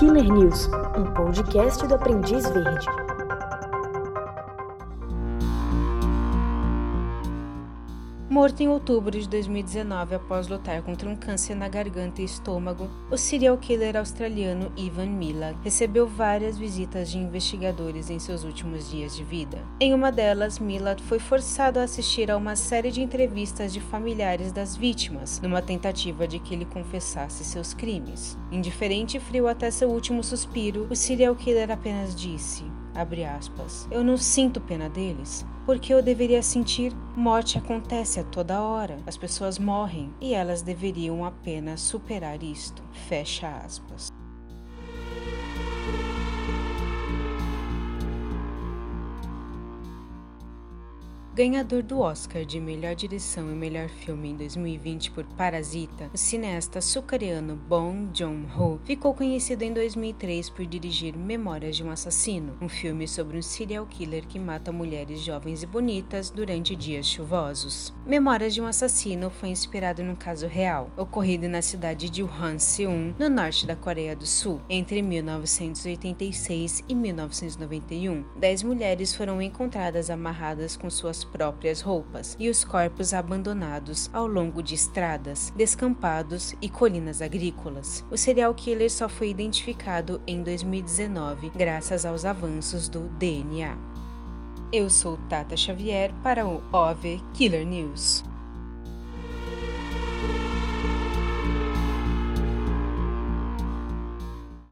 Killer News, um podcast do Aprendiz Verde. Morto em outubro de 2019 após lutar contra um câncer na garganta e estômago, o serial killer australiano Ivan Milat recebeu várias visitas de investigadores em seus últimos dias de vida. Em uma delas, Milat foi forçado a assistir a uma série de entrevistas de familiares das vítimas, numa tentativa de que ele confessasse seus crimes. Indiferente e frio até seu último suspiro, o serial killer apenas disse: eu não sinto pena deles, porque eu deveria sentir morte acontece a toda hora. As pessoas morrem e elas deveriam apenas superar isto. Fecha aspas. Ganhador do Oscar de melhor direção e melhor filme em 2020 por Parasita, o cineasta sul-coreano Bong Joon-ho ficou conhecido em 2003 por dirigir Memórias de um Assassino, um filme sobre um serial killer que mata mulheres jovens e bonitas durante dias chuvosos. Memórias de um Assassino foi inspirado num caso real, ocorrido na cidade de Hwangseong, no norte da Coreia do Sul, entre 1986 e 1991. Dez mulheres foram encontradas amarradas com suas próprias roupas e os corpos abandonados ao longo de estradas, descampados e colinas agrícolas. O serial killer só foi identificado em 2019 graças aos avanços do DNA. Eu sou Tata Xavier para o OV Killer News.